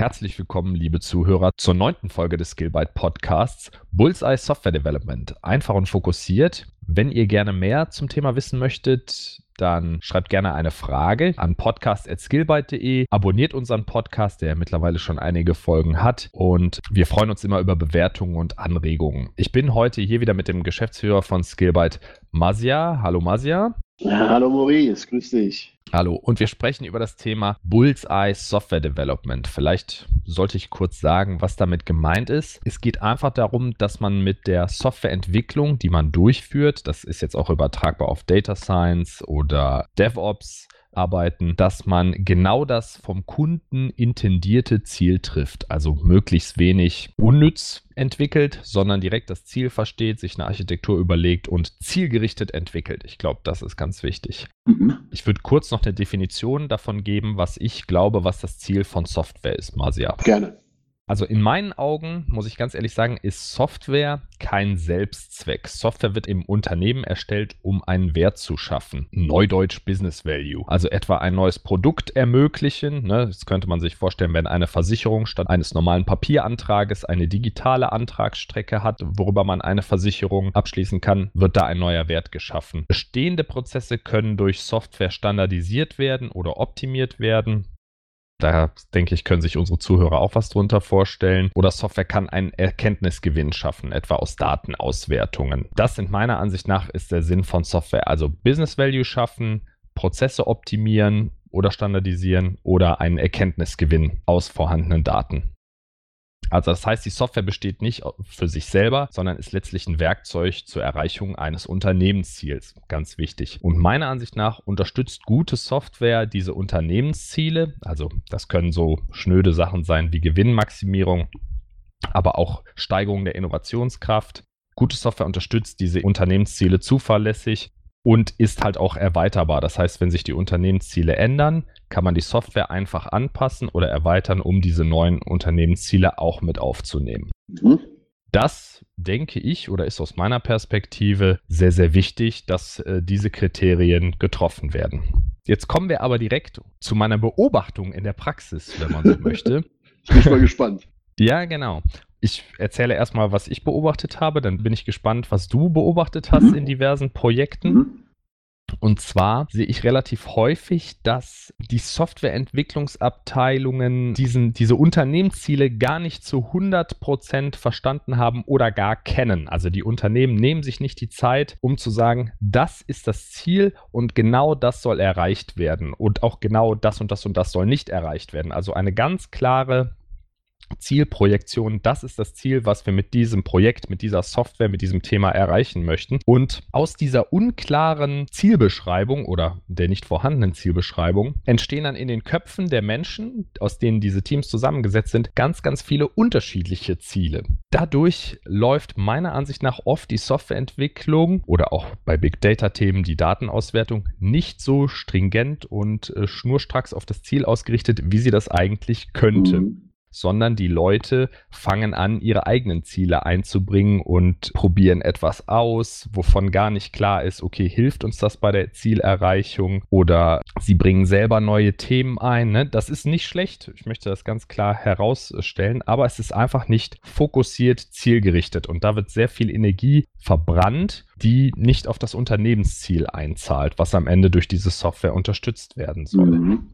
Herzlich willkommen, liebe Zuhörer, zur neunten Folge des Skillbyte Podcasts Bullseye Software Development. Einfach und fokussiert. Wenn ihr gerne mehr zum Thema wissen möchtet, dann schreibt gerne eine Frage an podcast.skillbyte.de. Abonniert unseren Podcast, der mittlerweile schon einige Folgen hat. Und wir freuen uns immer über Bewertungen und Anregungen. Ich bin heute hier wieder mit dem Geschäftsführer von Skillbyte, Masia. Hallo Masia. Hallo Maurice, grüß dich. Hallo, und wir sprechen über das Thema Bullseye Software Development. Vielleicht sollte ich kurz sagen, was damit gemeint ist. Es geht einfach darum, dass man mit der Softwareentwicklung, die man durchführt, das ist jetzt auch übertragbar auf Data Science oder DevOps, arbeiten, dass man genau das vom Kunden intendierte Ziel trifft. Also möglichst wenig unnütz entwickelt, sondern direkt das Ziel versteht, sich eine Architektur überlegt und zielgerichtet entwickelt. Ich glaube, das ist ganz wichtig. Mhm. Ich würde kurz noch eine Definition davon geben, was ich glaube, was das Ziel von Software ist, Masia. Gerne. Also in meinen Augen, muss ich ganz ehrlich sagen, ist Software kein Selbstzweck. Software wird im Unternehmen erstellt, um einen Wert zu schaffen. Neudeutsch Business Value. Also etwa ein neues Produkt ermöglichen. Ne? Das könnte man sich vorstellen, wenn eine Versicherung statt eines normalen Papierantrages eine digitale Antragsstrecke hat, worüber man eine Versicherung abschließen kann, wird da ein neuer Wert geschaffen. Bestehende Prozesse können durch Software standardisiert werden oder optimiert werden. Da denke ich, können sich unsere Zuhörer auch was drunter vorstellen. Oder Software kann einen Erkenntnisgewinn schaffen, etwa aus Datenauswertungen. Das sind meiner Ansicht nach ist der Sinn von Software. Also Business Value schaffen, Prozesse optimieren oder standardisieren oder einen Erkenntnisgewinn aus vorhandenen Daten. Also das heißt, die Software besteht nicht für sich selber, sondern ist letztlich ein Werkzeug zur Erreichung eines Unternehmensziels. Ganz wichtig. Und meiner Ansicht nach unterstützt gute Software diese Unternehmensziele. Also das können so schnöde Sachen sein wie Gewinnmaximierung, aber auch Steigerung der Innovationskraft. Gute Software unterstützt diese Unternehmensziele zuverlässig und ist halt auch erweiterbar. Das heißt, wenn sich die Unternehmensziele ändern, kann man die Software einfach anpassen oder erweitern, um diese neuen Unternehmensziele auch mit aufzunehmen. Mhm. Das denke ich oder ist aus meiner Perspektive sehr, sehr wichtig, dass äh, diese Kriterien getroffen werden. Jetzt kommen wir aber direkt zu meiner Beobachtung in der Praxis, wenn man so möchte. Ich bin mal gespannt. Ja, genau ich erzähle erstmal, was ich beobachtet habe, dann bin ich gespannt, was du beobachtet hast mhm. in diversen Projekten. Mhm. Und zwar sehe ich relativ häufig, dass die Softwareentwicklungsabteilungen diesen, diese Unternehmensziele gar nicht zu 100% verstanden haben oder gar kennen. Also die Unternehmen nehmen sich nicht die Zeit, um zu sagen, das ist das Ziel und genau das soll erreicht werden. Und auch genau das und das und das soll nicht erreicht werden. Also eine ganz klare Zielprojektion, das ist das Ziel, was wir mit diesem Projekt, mit dieser Software, mit diesem Thema erreichen möchten. Und aus dieser unklaren Zielbeschreibung oder der nicht vorhandenen Zielbeschreibung entstehen dann in den Köpfen der Menschen, aus denen diese Teams zusammengesetzt sind, ganz, ganz viele unterschiedliche Ziele. Dadurch läuft meiner Ansicht nach oft die Softwareentwicklung oder auch bei Big Data-Themen die Datenauswertung nicht so stringent und äh, schnurstracks auf das Ziel ausgerichtet, wie sie das eigentlich könnte. Mhm sondern die Leute fangen an, ihre eigenen Ziele einzubringen und probieren etwas aus, wovon gar nicht klar ist, okay, hilft uns das bei der Zielerreichung oder sie bringen selber neue Themen ein. Ne? Das ist nicht schlecht, ich möchte das ganz klar herausstellen, aber es ist einfach nicht fokussiert, zielgerichtet und da wird sehr viel Energie verbrannt, die nicht auf das Unternehmensziel einzahlt, was am Ende durch diese Software unterstützt werden soll. Mhm.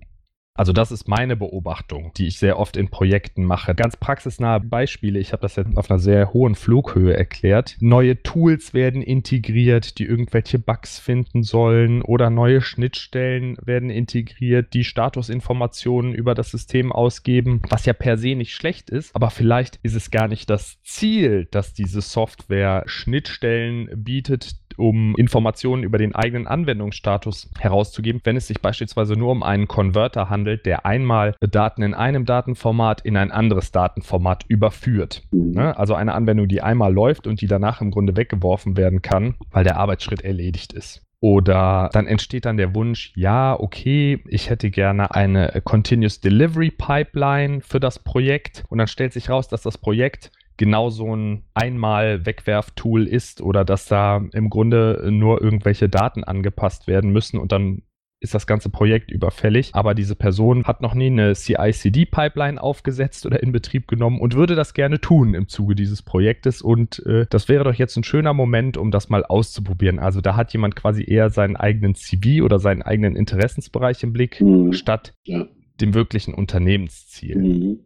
Also das ist meine Beobachtung, die ich sehr oft in Projekten mache. Ganz praxisnahe Beispiele. Ich habe das jetzt auf einer sehr hohen Flughöhe erklärt. Neue Tools werden integriert, die irgendwelche Bugs finden sollen oder neue Schnittstellen werden integriert, die Statusinformationen über das System ausgeben, was ja per se nicht schlecht ist, aber vielleicht ist es gar nicht das Ziel, dass diese Software Schnittstellen bietet, um Informationen über den eigenen Anwendungsstatus herauszugeben, wenn es sich beispielsweise nur um einen Konverter handelt, der einmal Daten in einem Datenformat in ein anderes Datenformat überführt. Mhm. Ne? Also eine Anwendung, die einmal läuft und die danach im Grunde weggeworfen werden kann, weil der Arbeitsschritt erledigt ist. Oder dann entsteht dann der Wunsch, ja, okay, ich hätte gerne eine Continuous Delivery Pipeline für das Projekt. Und dann stellt sich raus, dass das Projekt genau so ein Einmal-Wegwerf-Tool ist oder dass da im Grunde nur irgendwelche Daten angepasst werden müssen und dann ist das ganze Projekt überfällig, aber diese Person hat noch nie eine CI-CD-Pipeline aufgesetzt oder in Betrieb genommen und würde das gerne tun im Zuge dieses Projektes und äh, das wäre doch jetzt ein schöner Moment, um das mal auszuprobieren. Also da hat jemand quasi eher seinen eigenen CV oder seinen eigenen Interessensbereich im Blick, mhm. statt ja. dem wirklichen Unternehmensziel. Mhm.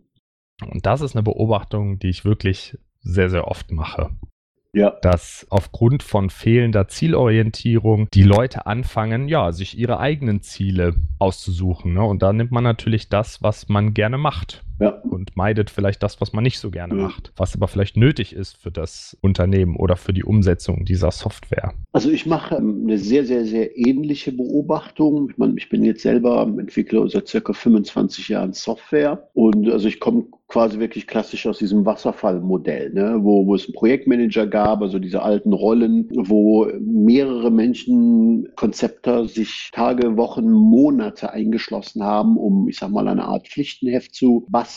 Und das ist eine Beobachtung, die ich wirklich sehr, sehr oft mache ja. dass aufgrund von fehlender Zielorientierung die Leute anfangen, ja, sich ihre eigenen Ziele auszusuchen. Ne? Und da nimmt man natürlich das, was man gerne macht. Ja. Und meidet vielleicht das, was man nicht so gerne ja. macht, was aber vielleicht nötig ist für das Unternehmen oder für die Umsetzung dieser Software. Also ich mache ähm, eine sehr, sehr, sehr ähnliche Beobachtung. Ich meine, ich bin jetzt selber Entwickler seit circa 25 Jahren Software und also ich komme quasi wirklich klassisch aus diesem Wasserfallmodell, ne? wo, wo es einen Projektmanager gab, also diese alten Rollen, wo mehrere Menschen, Konzepter sich Tage, Wochen, Monate eingeschlossen haben, um, ich sag mal, eine Art Pflichtenheft zu basteln.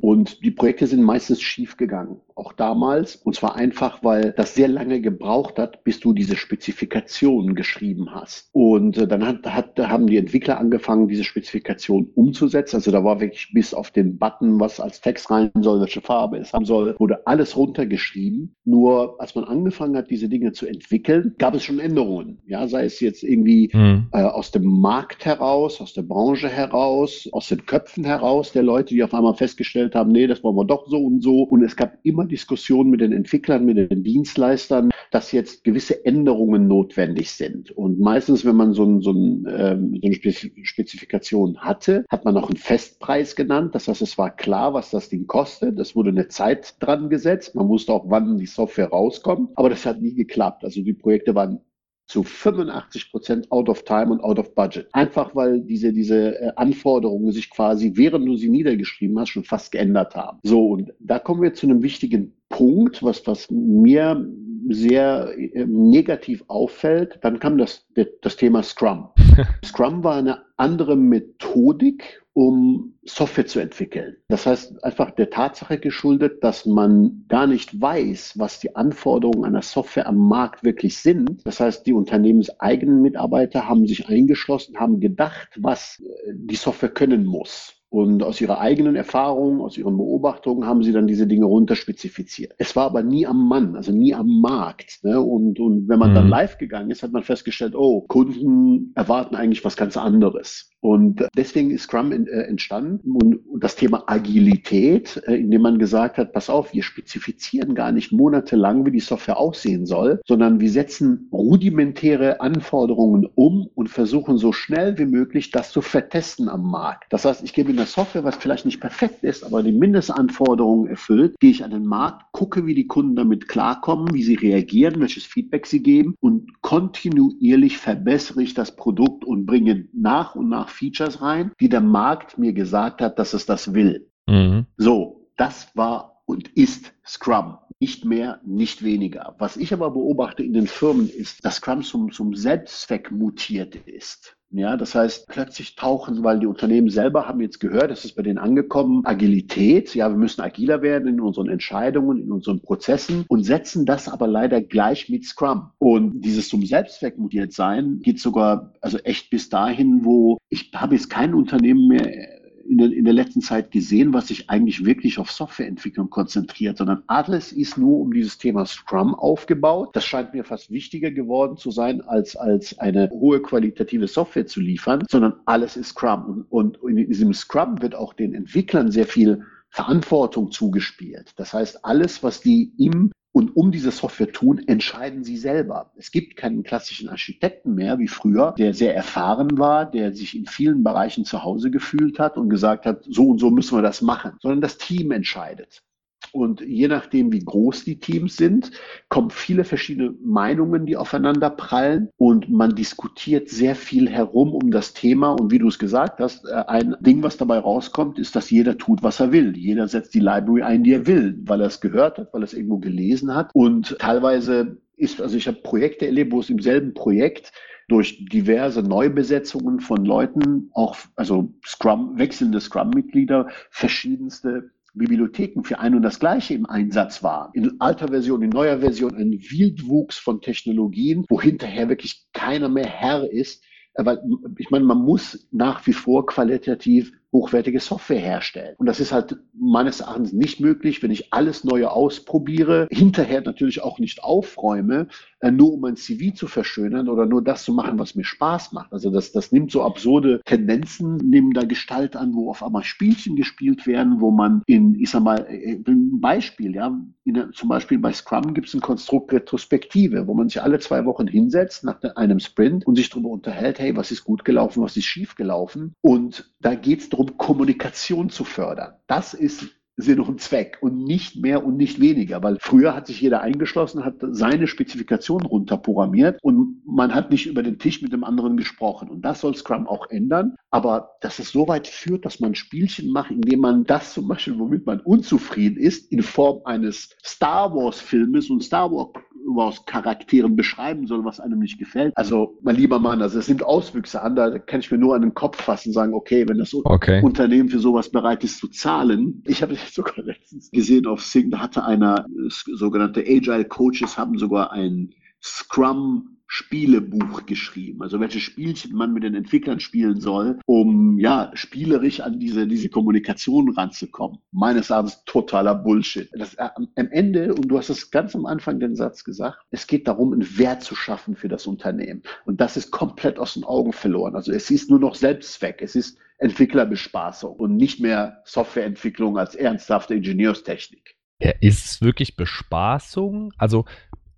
Und die Projekte sind meistens schief gegangen auch damals. Und zwar einfach, weil das sehr lange gebraucht hat, bis du diese Spezifikationen geschrieben hast. Und äh, dann hat, hat, haben die Entwickler angefangen, diese Spezifikation umzusetzen. Also da war wirklich bis auf den Button, was als Text rein soll, welche Farbe es haben soll, wurde alles runtergeschrieben. Nur als man angefangen hat, diese Dinge zu entwickeln, gab es schon Änderungen. Ja, sei es jetzt irgendwie mhm. äh, aus dem Markt heraus, aus der Branche heraus, aus den Köpfen heraus der Leute, die auf einmal festgestellt haben, nee, das wollen wir doch so und so. Und es gab immer Diskussionen mit den Entwicklern, mit den Dienstleistern, dass jetzt gewisse Änderungen notwendig sind. Und meistens, wenn man so, ein, so, ein, ähm, so eine Spezifikation hatte, hat man auch einen Festpreis genannt. Das heißt, es war klar, was das Ding kostet. Es wurde eine Zeit dran gesetzt. Man wusste auch, wann die Software rauskommt. Aber das hat nie geklappt. Also die Projekte waren zu 85 Prozent out of time und out of budget. Einfach weil diese, diese äh, Anforderungen sich quasi, während du sie niedergeschrieben hast, schon fast geändert haben. So, und da kommen wir zu einem wichtigen Punkt, was, was mir sehr äh, negativ auffällt. Dann kam das, das Thema Scrum. Scrum war eine andere Methodik, um Software zu entwickeln. Das heißt, einfach der Tatsache geschuldet, dass man gar nicht weiß, was die Anforderungen einer Software am Markt wirklich sind. Das heißt, die unternehmenseigenen Mitarbeiter haben sich eingeschlossen, haben gedacht, was äh, die Software können muss. Und aus ihrer eigenen Erfahrung, aus ihren Beobachtungen haben sie dann diese Dinge runterspezifiziert. Es war aber nie am Mann, also nie am Markt. Ne? Und, und wenn man mhm. dann live gegangen ist, hat man festgestellt, oh, Kunden erwarten eigentlich was ganz anderes. Und deswegen ist Scrum äh, entstanden und, das Thema Agilität, äh, indem man gesagt hat, pass auf, wir spezifizieren gar nicht monatelang, wie die Software aussehen soll, sondern wir setzen rudimentäre Anforderungen um und versuchen so schnell wie möglich das zu vertesten am Markt. Das heißt, ich gebe in der Software, was vielleicht nicht perfekt ist, aber die Mindestanforderungen erfüllt, gehe ich an den Markt, gucke, wie die Kunden damit klarkommen, wie sie reagieren, welches Feedback sie geben und kontinuierlich verbessere ich das Produkt und bringe nach und nach Features rein, die der Markt mir gesagt hat, dass es das will. Mhm. So, das war und ist Scrum. Nicht mehr, nicht weniger. Was ich aber beobachte in den Firmen ist, dass Scrum zum, zum Selbstzweck mutiert ist. Ja, das heißt, plötzlich tauchen, weil die Unternehmen selber haben jetzt gehört, das ist bei denen angekommen, Agilität. Ja, wir müssen agiler werden in unseren Entscheidungen, in unseren Prozessen und setzen das aber leider gleich mit Scrum. Und dieses zum Selbstzweck mutiert sein geht sogar, also echt bis dahin, wo ich habe jetzt kein Unternehmen mehr in der, in der letzten Zeit gesehen, was sich eigentlich wirklich auf Softwareentwicklung konzentriert, sondern alles ist nur um dieses Thema Scrum aufgebaut. Das scheint mir fast wichtiger geworden zu sein, als, als eine hohe qualitative Software zu liefern, sondern alles ist Scrum. Und, und in diesem Scrum wird auch den Entwicklern sehr viel Verantwortung zugespielt. Das heißt, alles, was die im und um diese Software tun, entscheiden sie selber. Es gibt keinen klassischen Architekten mehr wie früher, der sehr erfahren war, der sich in vielen Bereichen zu Hause gefühlt hat und gesagt hat, so und so müssen wir das machen, sondern das Team entscheidet. Und je nachdem, wie groß die Teams sind, kommen viele verschiedene Meinungen, die aufeinander prallen. Und man diskutiert sehr viel herum um das Thema. Und wie du es gesagt hast, äh, ein Ding, was dabei rauskommt, ist, dass jeder tut, was er will. Jeder setzt die Library ein, die er will, weil er es gehört hat, weil er es irgendwo gelesen hat. Und teilweise ist, also ich habe Projekte erlebt, wo es im selben Projekt durch diverse Neubesetzungen von Leuten, auch also Scrum, wechselnde Scrum-Mitglieder, verschiedenste Bibliotheken für ein und das Gleiche im Einsatz war. In alter Version, in neuer Version ein Wildwuchs von Technologien, wo hinterher wirklich keiner mehr Herr ist, weil ich meine, man muss nach wie vor qualitativ hochwertige Software herstellen. Und das ist halt meines Erachtens nicht möglich, wenn ich alles Neue ausprobiere, hinterher natürlich auch nicht aufräume, äh, nur um mein CV zu verschönern oder nur das zu machen, was mir Spaß macht. Also das, das nimmt so absurde Tendenzen, nehmen da Gestalt an, wo auf einmal Spielchen gespielt werden, wo man in, ich sag mal, äh, ein Beispiel, ja, in, zum Beispiel bei Scrum gibt es ein Konstrukt Retrospektive, wo man sich alle zwei Wochen hinsetzt nach einem Sprint und sich darüber unterhält, hey, was ist gut gelaufen, was ist schief gelaufen. Und da geht es darum, Kommunikation zu fördern. Das ist Sinn und Zweck und nicht mehr und nicht weniger, weil früher hat sich jeder eingeschlossen, hat seine Spezifikation runterprogrammiert und man hat nicht über den Tisch mit dem anderen gesprochen. Und das soll Scrum auch ändern. Aber dass es so weit führt, dass man Spielchen macht, indem man das zum Beispiel, womit man unzufrieden ist, in Form eines Star Wars Filmes und Star Wars aus Charakteren beschreiben soll, was einem nicht gefällt. Also, mein lieber Mann, also es nimmt Auswüchse an, da kann ich mir nur an den Kopf fassen und sagen, okay, wenn das okay. Unternehmen für sowas bereit ist zu zahlen. Ich habe sogar letztens gesehen auf Sing, da hatte einer, sogenannte Agile Coaches haben sogar ein Scrum Spielebuch geschrieben, also welche Spielchen man mit den Entwicklern spielen soll, um ja spielerisch an diese, diese Kommunikation ranzukommen. Meines Erachtens totaler Bullshit. Das, äh, am Ende, und du hast es ganz am Anfang den Satz gesagt, es geht darum, einen Wert zu schaffen für das Unternehmen. Und das ist komplett aus den Augen verloren. Also es ist nur noch Selbstzweck. Es ist Entwicklerbespaßung und nicht mehr Softwareentwicklung als ernsthafte Ingenieurstechnik. Ja, ist es wirklich Bespaßung? Also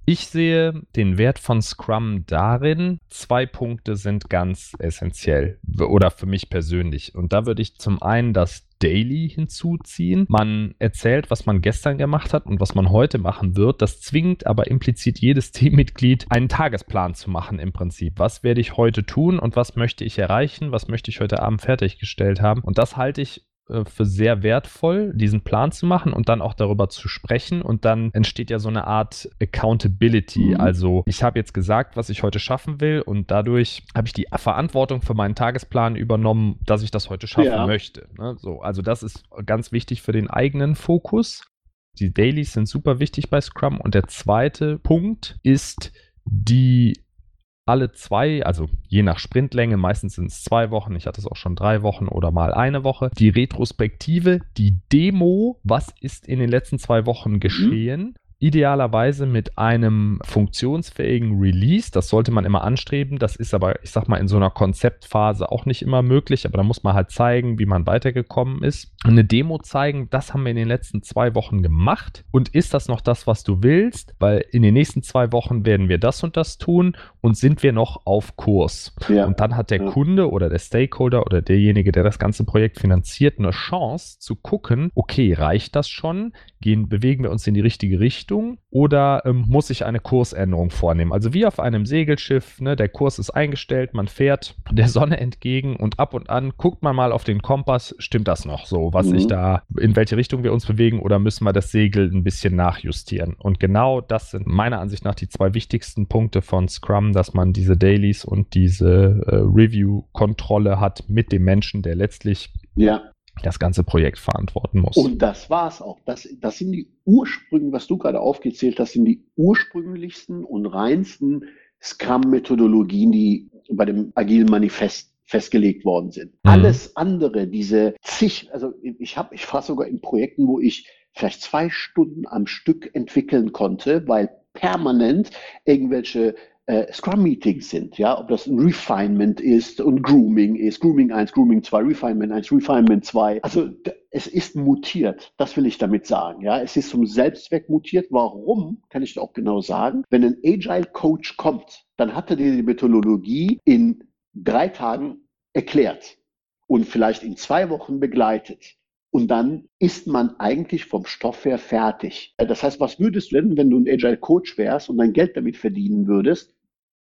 ich sehe den Wert von Scrum darin, zwei Punkte sind ganz essentiell oder für mich persönlich. Und da würde ich zum einen das Daily hinzuziehen. Man erzählt, was man gestern gemacht hat und was man heute machen wird. Das zwingt aber implizit jedes Teammitglied, einen Tagesplan zu machen im Prinzip. Was werde ich heute tun und was möchte ich erreichen? Was möchte ich heute Abend fertiggestellt haben? Und das halte ich für sehr wertvoll, diesen Plan zu machen und dann auch darüber zu sprechen. Und dann entsteht ja so eine Art Accountability. Mhm. Also ich habe jetzt gesagt, was ich heute schaffen will und dadurch habe ich die Verantwortung für meinen Tagesplan übernommen, dass ich das heute schaffen ja. möchte. Ne? So, also das ist ganz wichtig für den eigenen Fokus. Die Dailies sind super wichtig bei Scrum. Und der zweite Punkt ist die alle zwei, also je nach Sprintlänge, meistens sind es zwei Wochen, ich hatte es auch schon drei Wochen oder mal eine Woche, die Retrospektive, die Demo, was ist in den letzten zwei Wochen mhm. geschehen. Mhm idealerweise mit einem funktionsfähigen Release. Das sollte man immer anstreben. Das ist aber, ich sag mal, in so einer Konzeptphase auch nicht immer möglich. Aber da muss man halt zeigen, wie man weitergekommen ist. Eine Demo zeigen, das haben wir in den letzten zwei Wochen gemacht. Und ist das noch das, was du willst? Weil in den nächsten zwei Wochen werden wir das und das tun und sind wir noch auf Kurs. Ja. Und dann hat der ja. Kunde oder der Stakeholder oder derjenige, der das ganze Projekt finanziert, eine Chance zu gucken, okay, reicht das schon? Gehen, bewegen wir uns in die richtige Richtung? Richtung oder ähm, muss ich eine Kursänderung vornehmen? Also wie auf einem Segelschiff, ne, der Kurs ist eingestellt, man fährt der Sonne entgegen und ab und an guckt man mal auf den Kompass, stimmt das noch so, was mhm. ich da, in welche Richtung wir uns bewegen oder müssen wir das Segel ein bisschen nachjustieren? Und genau das sind meiner Ansicht nach die zwei wichtigsten Punkte von Scrum, dass man diese Dailies und diese äh, Review-Kontrolle hat mit dem Menschen, der letztlich ja das ganze Projekt verantworten muss. Und das war es auch. Das, das sind die Ursprünge, was du gerade aufgezählt hast, sind die ursprünglichsten und reinsten Scrum-Methodologien, die bei dem Agilen Manifest festgelegt worden sind. Mhm. Alles andere, diese zig, also ich habe, ich war sogar in Projekten, wo ich vielleicht zwei Stunden am Stück entwickeln konnte, weil permanent irgendwelche äh, Scrum-Meetings sind, ja, ob das ein Refinement ist und Grooming ist, Grooming 1, Grooming 2, Refinement 1, Refinement 2. Also es ist mutiert, das will ich damit sagen, ja. Es ist zum Selbstzweck mutiert. Warum, kann ich auch genau sagen. Wenn ein Agile Coach kommt, dann hat er dir die Methodologie in drei Tagen erklärt und vielleicht in zwei Wochen begleitet. Und dann ist man eigentlich vom Stoff her fertig. Das heißt, was würdest du denn, wenn du ein Agile Coach wärst und dein Geld damit verdienen würdest?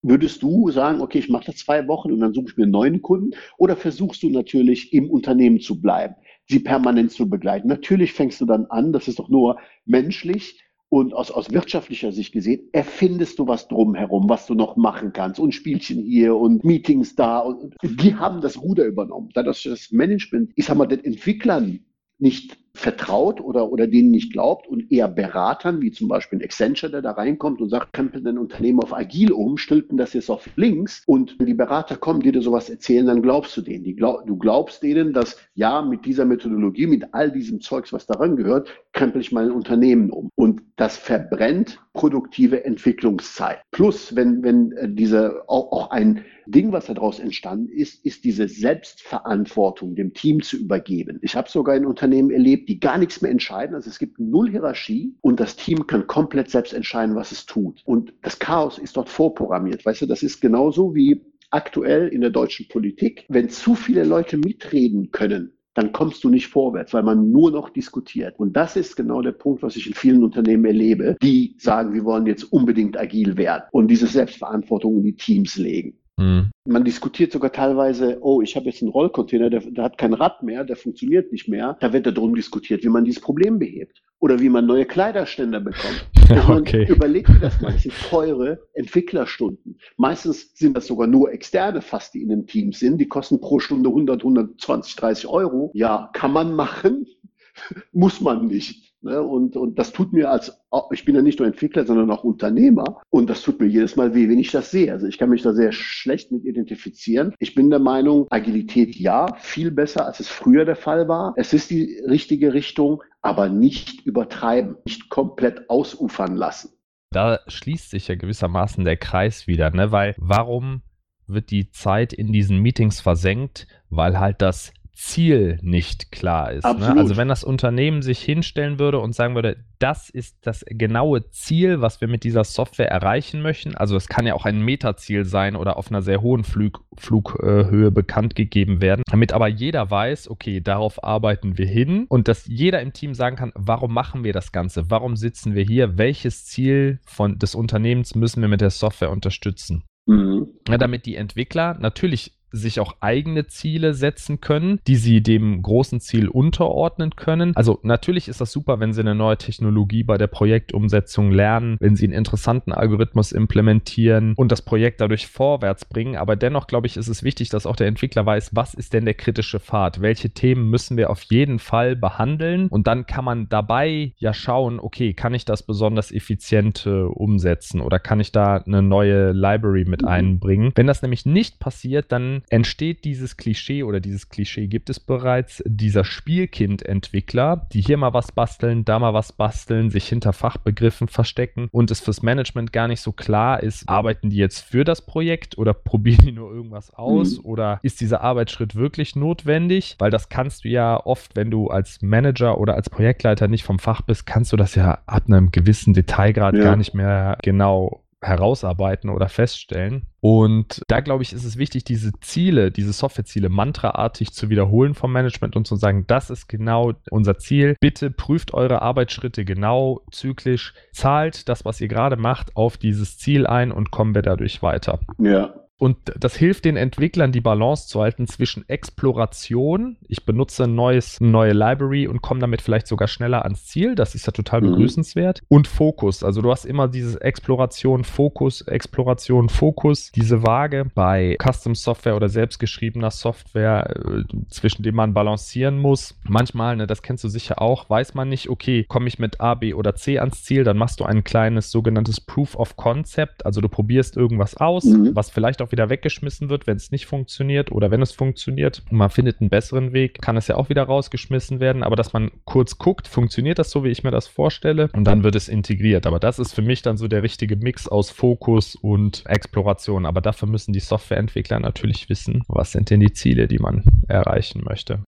Würdest du sagen, okay, ich mache das zwei Wochen und dann suche ich mir einen neuen Kunden? Oder versuchst du natürlich im Unternehmen zu bleiben, sie permanent zu begleiten? Natürlich fängst du dann an, das ist doch nur menschlich und aus, aus wirtschaftlicher Sicht gesehen, erfindest du was drumherum, was du noch machen kannst und Spielchen hier und Meetings da und die haben das Ruder übernommen. Dadurch das Management, ich sag mal, den Entwicklern nicht vertraut oder, oder denen nicht glaubt und eher Beratern, wie zum Beispiel ein Accenture, der da reinkommt und sagt, krempeln dein Unternehmen auf agil um, stülpen das jetzt auf links und wenn die Berater kommen, die dir sowas erzählen, dann glaubst du denen. Die glaub, du glaubst denen, dass ja, mit dieser Methodologie, mit all diesem Zeugs, was daran gehört, krempel ich mein Unternehmen um. Und das verbrennt produktive Entwicklungszeit. Plus, wenn, wenn äh, diese auch, auch ein Ding, was daraus entstanden ist, ist diese Selbstverantwortung dem Team zu übergeben. Ich habe sogar in Unternehmen erlebt, die gar nichts mehr entscheiden. Also es gibt null Hierarchie und das Team kann komplett selbst entscheiden, was es tut. Und das Chaos ist dort vorprogrammiert. Weißt du, das ist genauso wie aktuell in der deutschen Politik. Wenn zu viele Leute mitreden können, dann kommst du nicht vorwärts, weil man nur noch diskutiert. Und das ist genau der Punkt, was ich in vielen Unternehmen erlebe, die sagen, wir wollen jetzt unbedingt agil werden und diese Selbstverantwortung in die Teams legen. Mhm. Man diskutiert sogar teilweise, oh, ich habe jetzt einen Rollcontainer, der, der, hat kein Rad mehr, der funktioniert nicht mehr. Da wird darum diskutiert, wie man dieses Problem behebt. Oder wie man neue Kleiderständer bekommt. okay. Überlegt dir das mal, das sind teure Entwicklerstunden. Meistens sind das sogar nur externe fast, die in einem Team sind. Die kosten pro Stunde 100, 120, 30 Euro. Ja, kann man machen, muss man nicht. Ne? Und, und das tut mir als, ich bin ja nicht nur Entwickler, sondern auch Unternehmer. Und das tut mir jedes Mal weh, wenn ich das sehe. Also ich kann mich da sehr schlecht mit identifizieren. Ich bin der Meinung, Agilität ja, viel besser, als es früher der Fall war. Es ist die richtige Richtung, aber nicht übertreiben, nicht komplett ausufern lassen. Da schließt sich ja gewissermaßen der Kreis wieder, ne? weil warum wird die Zeit in diesen Meetings versenkt? Weil halt das Ziel nicht klar ist. Ne? Also wenn das Unternehmen sich hinstellen würde und sagen würde, das ist das genaue Ziel, was wir mit dieser Software erreichen möchten. Also es kann ja auch ein Metaziel sein oder auf einer sehr hohen Flug, Flughöhe bekannt gegeben werden, damit aber jeder weiß, okay, darauf arbeiten wir hin und dass jeder im Team sagen kann, warum machen wir das Ganze? Warum sitzen wir hier? Welches Ziel von, des Unternehmens müssen wir mit der Software unterstützen? Mhm. Ja, damit die Entwickler natürlich sich auch eigene Ziele setzen können, die sie dem großen Ziel unterordnen können. Also natürlich ist das super, wenn sie eine neue Technologie bei der Projektumsetzung lernen, wenn sie einen interessanten Algorithmus implementieren und das Projekt dadurch vorwärts bringen. Aber dennoch, glaube ich, ist es wichtig, dass auch der Entwickler weiß, was ist denn der kritische Pfad? Welche Themen müssen wir auf jeden Fall behandeln? Und dann kann man dabei ja schauen, okay, kann ich das besonders effizient äh, umsetzen oder kann ich da eine neue Library mit mhm. einbringen? Wenn das nämlich nicht passiert, dann entsteht dieses Klischee oder dieses Klischee gibt es bereits, dieser Spielkind-Entwickler, die hier mal was basteln, da mal was basteln, sich hinter Fachbegriffen verstecken und es fürs Management gar nicht so klar ist, arbeiten die jetzt für das Projekt oder probieren die nur irgendwas aus mhm. oder ist dieser Arbeitsschritt wirklich notwendig? Weil das kannst du ja oft, wenn du als Manager oder als Projektleiter nicht vom Fach bist, kannst du das ja ab einem gewissen Detailgrad ja. gar nicht mehr genau herausarbeiten oder feststellen. Und da glaube ich, ist es wichtig, diese Ziele, diese Softwareziele mantraartig zu wiederholen vom Management und zu sagen, das ist genau unser Ziel. Bitte prüft eure Arbeitsschritte genau zyklisch, zahlt das, was ihr gerade macht, auf dieses Ziel ein und kommen wir dadurch weiter. Ja, und das hilft den Entwicklern, die Balance zu halten zwischen Exploration, ich benutze ein neues, eine neue Library und komme damit vielleicht sogar schneller ans Ziel, das ist ja total mhm. begrüßenswert, und Fokus. Also du hast immer dieses Exploration, Fokus, Exploration, Fokus, diese Waage bei Custom Software oder selbstgeschriebener Software, äh, zwischen dem man balancieren muss. Manchmal, ne, das kennst du sicher auch, weiß man nicht, okay, komme ich mit A, B oder C ans Ziel, dann machst du ein kleines sogenanntes Proof of Concept, also du probierst irgendwas aus, mhm. was vielleicht auch auch wieder weggeschmissen wird, wenn es nicht funktioniert oder wenn es funktioniert und man findet einen besseren Weg, kann es ja auch wieder rausgeschmissen werden. Aber dass man kurz guckt, funktioniert das so, wie ich mir das vorstelle und dann wird es integriert. Aber das ist für mich dann so der richtige Mix aus Fokus und Exploration. Aber dafür müssen die Softwareentwickler natürlich wissen, was sind denn die Ziele, die man erreichen möchte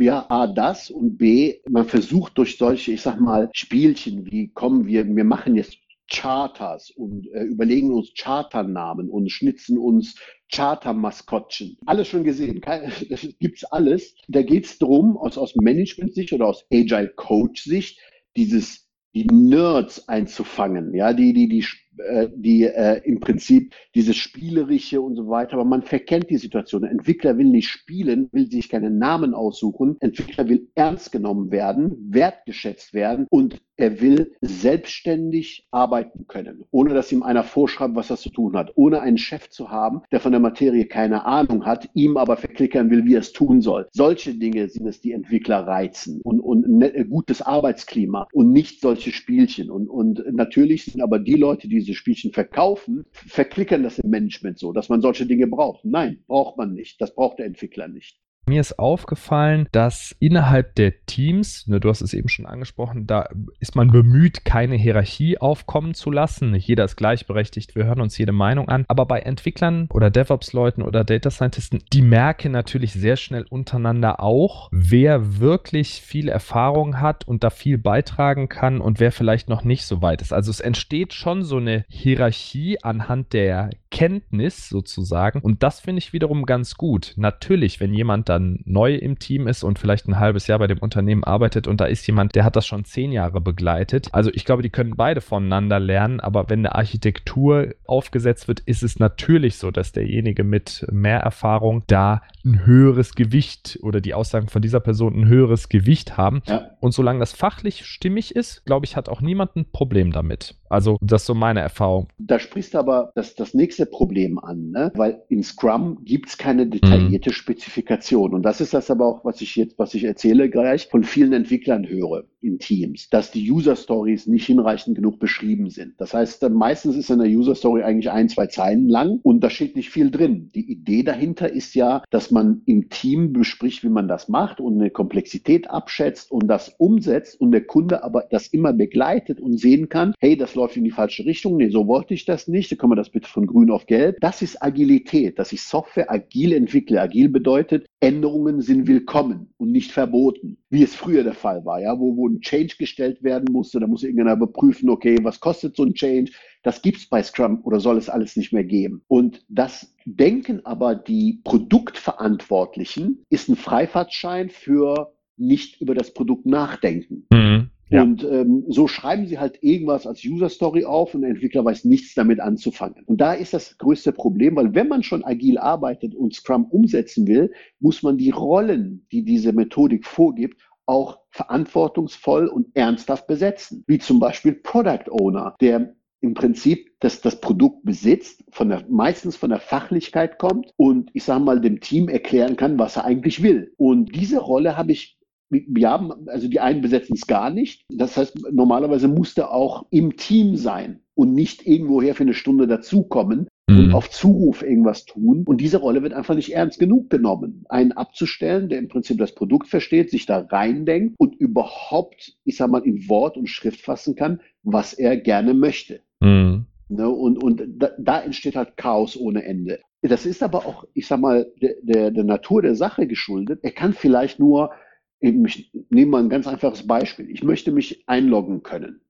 ja, A, das und B, man versucht durch solche, ich sag mal, Spielchen wie, kommen wir, wir machen jetzt Charters und äh, überlegen uns Charternamen und schnitzen uns Charter-Maskottchen. Alles schon gesehen, das gibt's alles. Da geht's drum, aus, aus Management-Sicht oder aus Agile-Coach-Sicht, dieses die Nerds einzufangen, ja, die, die, die äh, die äh, im Prinzip dieses Spielerische und so weiter, aber man verkennt die Situation. Der Entwickler will nicht spielen, will sich keine Namen aussuchen. Entwickler will ernst genommen werden, wertgeschätzt werden und er will selbstständig arbeiten können, ohne dass ihm einer vorschreibt, was er zu tun hat, ohne einen Chef zu haben, der von der Materie keine Ahnung hat, ihm aber verklickern will, wie er es tun soll. Solche Dinge sind es, die Entwickler reizen und, und ein gutes Arbeitsklima und nicht solche Spielchen. Und, und natürlich sind aber die Leute, die diese Spielchen verkaufen, verklickern das im Management so, dass man solche Dinge braucht. Nein, braucht man nicht. Das braucht der Entwickler nicht. Mir ist aufgefallen, dass innerhalb der Teams, ne, du hast es eben schon angesprochen, da ist man bemüht, keine Hierarchie aufkommen zu lassen. Nicht jeder ist gleichberechtigt, wir hören uns jede Meinung an. Aber bei Entwicklern oder DevOps-Leuten oder Data Scientisten, die merken natürlich sehr schnell untereinander auch, wer wirklich viel Erfahrung hat und da viel beitragen kann und wer vielleicht noch nicht so weit ist. Also es entsteht schon so eine Hierarchie anhand der Kenntnis sozusagen. Und das finde ich wiederum ganz gut. Natürlich, wenn jemand dann neu im Team ist und vielleicht ein halbes Jahr bei dem Unternehmen arbeitet und da ist jemand, der hat das schon zehn Jahre begleitet. Also ich glaube, die können beide voneinander lernen, aber wenn eine Architektur aufgesetzt wird, ist es natürlich so, dass derjenige mit mehr Erfahrung da ein höheres Gewicht oder die Aussagen von dieser Person ein höheres Gewicht haben. Ja. Und solange das fachlich stimmig ist, glaube ich, hat auch niemand ein Problem damit. Also das ist so meine Erfahrung. Da sprichst du aber das, das nächste Problem an, ne? weil in Scrum gibt es keine detaillierte mhm. Spezifikation. Und das ist das aber auch, was ich jetzt, was ich erzähle gleich, von vielen Entwicklern höre in Teams, dass die User Stories nicht hinreichend genug beschrieben sind. Das heißt, meistens ist eine User Story eigentlich ein, zwei Zeilen lang und da steht nicht viel drin. Die Idee dahinter ist ja, dass man im Team bespricht, wie man das macht und eine Komplexität abschätzt und das umsetzt und der Kunde aber das immer begleitet und sehen kann, hey, das läuft in die falsche Richtung, nee, so wollte ich das nicht, da können wir das bitte von grün auf gelb. Das ist Agilität, dass ich Software agil entwickle. Agil bedeutet, Änderungen sind willkommen und nicht verboten, wie es früher der Fall war, ja, wo, wo ein Change gestellt werden musste, da muss irgendeiner überprüfen, okay, was kostet so ein Change? Das gibt es bei Scrum oder soll es alles nicht mehr geben? Und das denken aber die Produktverantwortlichen ist ein Freifahrtschein für nicht über das Produkt nachdenken. Mhm. Ja. Und ähm, so schreiben sie halt irgendwas als User Story auf und der Entwickler weiß nichts damit anzufangen. Und da ist das größte Problem, weil wenn man schon agil arbeitet und Scrum umsetzen will, muss man die Rollen, die diese Methodik vorgibt, auch verantwortungsvoll und ernsthaft besetzen. Wie zum Beispiel Product Owner, der im Prinzip das, das Produkt besitzt, von der, meistens von der Fachlichkeit kommt und ich sage mal dem Team erklären kann, was er eigentlich will. Und diese Rolle habe ich wir haben, also die einen besetzen es gar nicht. Das heißt, normalerweise muss der auch im Team sein und nicht irgendwoher für eine Stunde dazukommen mhm. und auf Zuruf irgendwas tun. Und diese Rolle wird einfach nicht ernst genug genommen. Einen abzustellen, der im Prinzip das Produkt versteht, sich da reindenkt und überhaupt, ich sag mal, in Wort und Schrift fassen kann, was er gerne möchte. Mhm. Ne, und und da, da, entsteht halt Chaos ohne Ende. Das ist aber auch, ich sag mal, der, der, der Natur der Sache geschuldet. Er kann vielleicht nur ich nehme mal ein ganz einfaches Beispiel. Ich möchte mich einloggen können.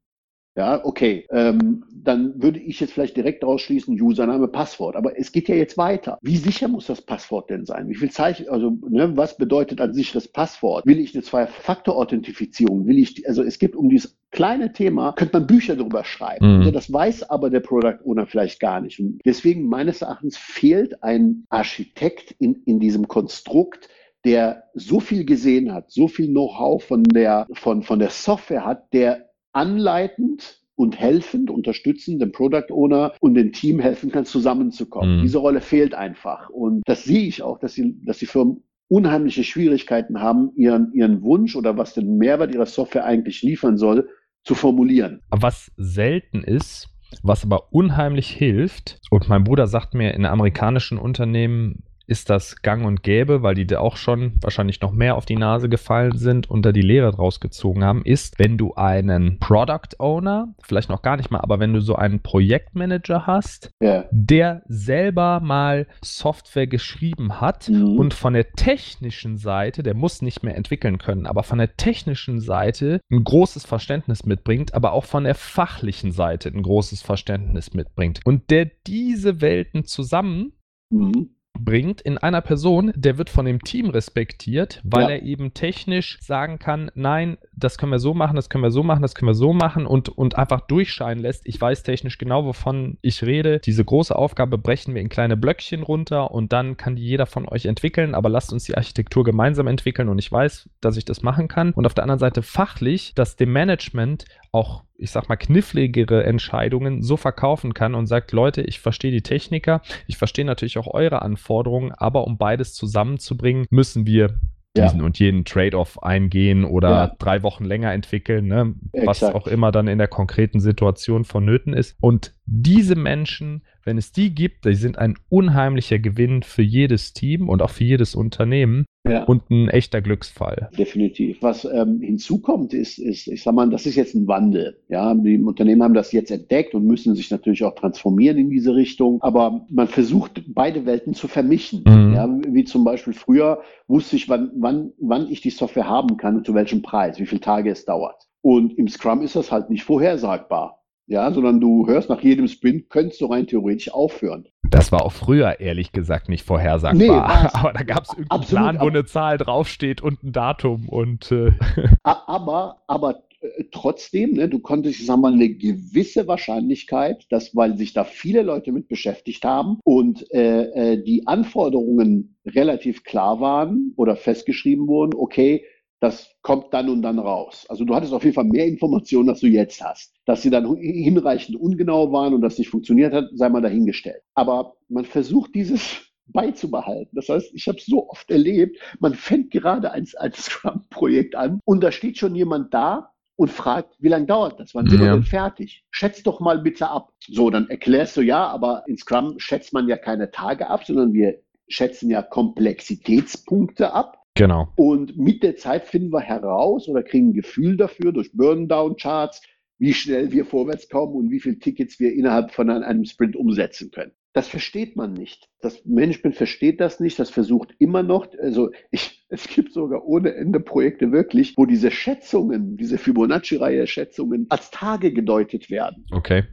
Ja, okay. Ähm, dann würde ich jetzt vielleicht direkt ausschließen, Username, Passwort. Aber es geht ja jetzt weiter. Wie sicher muss das Passwort denn sein? Wie viel Zeichen, also ne, was bedeutet ein sicheres Passwort? Will ich eine Zwei-Faktor-Authentifizierung? Will ich, also es gibt um dieses kleine Thema, könnte man Bücher darüber schreiben. Mhm. Also das weiß aber der Product Owner vielleicht gar nicht. Und deswegen meines Erachtens fehlt ein Architekt in, in diesem Konstrukt, der so viel gesehen hat, so viel Know-how von der, von, von der Software hat, der anleitend und helfend, unterstützend dem Product Owner und dem Team helfen kann, zusammenzukommen. Mhm. Diese Rolle fehlt einfach. Und das sehe ich auch, dass die, dass die Firmen unheimliche Schwierigkeiten haben, ihren, ihren Wunsch oder was den Mehrwert ihrer Software eigentlich liefern soll, zu formulieren. Was selten ist, was aber unheimlich hilft, und mein Bruder sagt mir, in amerikanischen Unternehmen ist das gang und gäbe, weil die da auch schon wahrscheinlich noch mehr auf die Nase gefallen sind und da die Lehre draus gezogen haben, ist, wenn du einen Product Owner, vielleicht noch gar nicht mal, aber wenn du so einen Projektmanager hast, ja. der selber mal Software geschrieben hat mhm. und von der technischen Seite, der muss nicht mehr entwickeln können, aber von der technischen Seite ein großes Verständnis mitbringt, aber auch von der fachlichen Seite ein großes Verständnis mitbringt und der diese Welten zusammen mhm bringt in einer Person, der wird von dem Team respektiert, weil Ja. er eben technisch sagen kann, nein, das können wir so machen, das können wir so machen, das können wir so machen und, und einfach durchscheinen lässt. Ich weiß technisch genau, wovon ich rede. Diese große Aufgabe brechen wir in kleine Blöckchen runter und dann kann die jeder von euch entwickeln, aber lasst uns die Architektur gemeinsam entwickeln und ich weiß, dass ich das machen kann. Und auf der anderen Seite fachlich, dass dem Management auch, ich sag mal, kniffligere Entscheidungen so verkaufen kann und sagt, Leute, ich verstehe die Techniker, ich verstehe natürlich auch eure Anforderungen, aber um beides zusammenzubringen, müssen wir Ja. diesen und jenen Trade-off eingehen oder Ja. drei Wochen länger entwickeln, ne? was auch immer dann in der konkreten Situation vonnöten ist. Und diese Menschen, wenn es die gibt, die sind ein unheimlicher Gewinn für jedes Team und auch für jedes Unternehmen Ja. und ein echter Glücksfall. Definitiv. Was ähm, hinzukommt, ist, ist, ich sag mal, das ist jetzt ein Wandel. Ja, die Unternehmen haben das jetzt entdeckt und müssen sich natürlich auch transformieren in diese Richtung. Aber man versucht, beide Welten zu vermischen. Mhm. Ja, wie zum Beispiel früher wusste ich, wann, wann, wann ich die Software haben kann und zu welchem Preis, wie viele Tage es dauert. Und im Scrum ist das halt nicht vorhersagbar. Ja, sondern du hörst nach jedem Sprint, könntest du rein theoretisch aufhören. Das war auch früher, ehrlich gesagt, nicht vorhersagbar. Nee, aber da gab es irgendeinen Plan, wo eine Zahl draufsteht und ein Datum und äh, Aber, aber äh, trotzdem, ne, du konntest, ich sag mal, eine gewisse Wahrscheinlichkeit, dass, weil sich da viele Leute mit beschäftigt haben und äh, äh, die Anforderungen relativ klar waren oder festgeschrieben wurden, okay, das kommt dann und dann raus. Also du hattest auf jeden Fall mehr Informationen, als du jetzt hast. Dass sie dann hinreichend ungenau waren und das nicht funktioniert hat, sei mal dahingestellt. Aber man versucht dieses beizubehalten. Das heißt, ich habe so oft erlebt, man fängt gerade ein, ein Scrum-Projekt an und da steht schon jemand da und fragt, wie lange dauert das? Wann sind wir Ja. denn fertig? Schätz doch mal bitte ab. So, dann erklärst du ja, aber in Scrum schätzt man ja keine Tage ab, sondern wir schätzen ja Komplexitätspunkte ab. Genau. Und mit der Zeit finden wir heraus oder kriegen ein Gefühl dafür durch Burn-Down-Charts, wie schnell wir vorwärts kommen und wie viele Tickets wir innerhalb von ein- einem Sprint umsetzen können. Das versteht man nicht. Das Management versteht das nicht. Das versucht immer noch. Also ich, es gibt sogar ohne Ende Projekte wirklich, wo diese Schätzungen, diese Fibonacci-Reihe Schätzungen als Tage gedeutet werden Okay.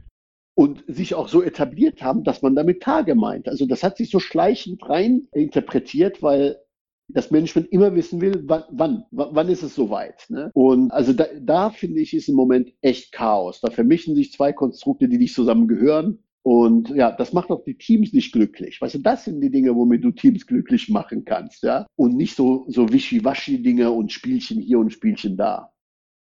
und sich auch so etabliert haben, dass man damit Tage meint. Also das hat sich so schleichend rein interpretiert, weil das Management immer wissen will, wann, wann, wann ist es soweit. Ne? Und also da, da finde ich, ist im Moment echt Chaos. Da vermischen sich zwei Konstrukte, die nicht zusammengehören. Und ja, das macht auch die Teams nicht glücklich. Weißt du, das sind die Dinge, womit du Teams glücklich machen kannst, ja. Und nicht so, so wischiwaschi-Dinge und Spielchen hier und Spielchen da.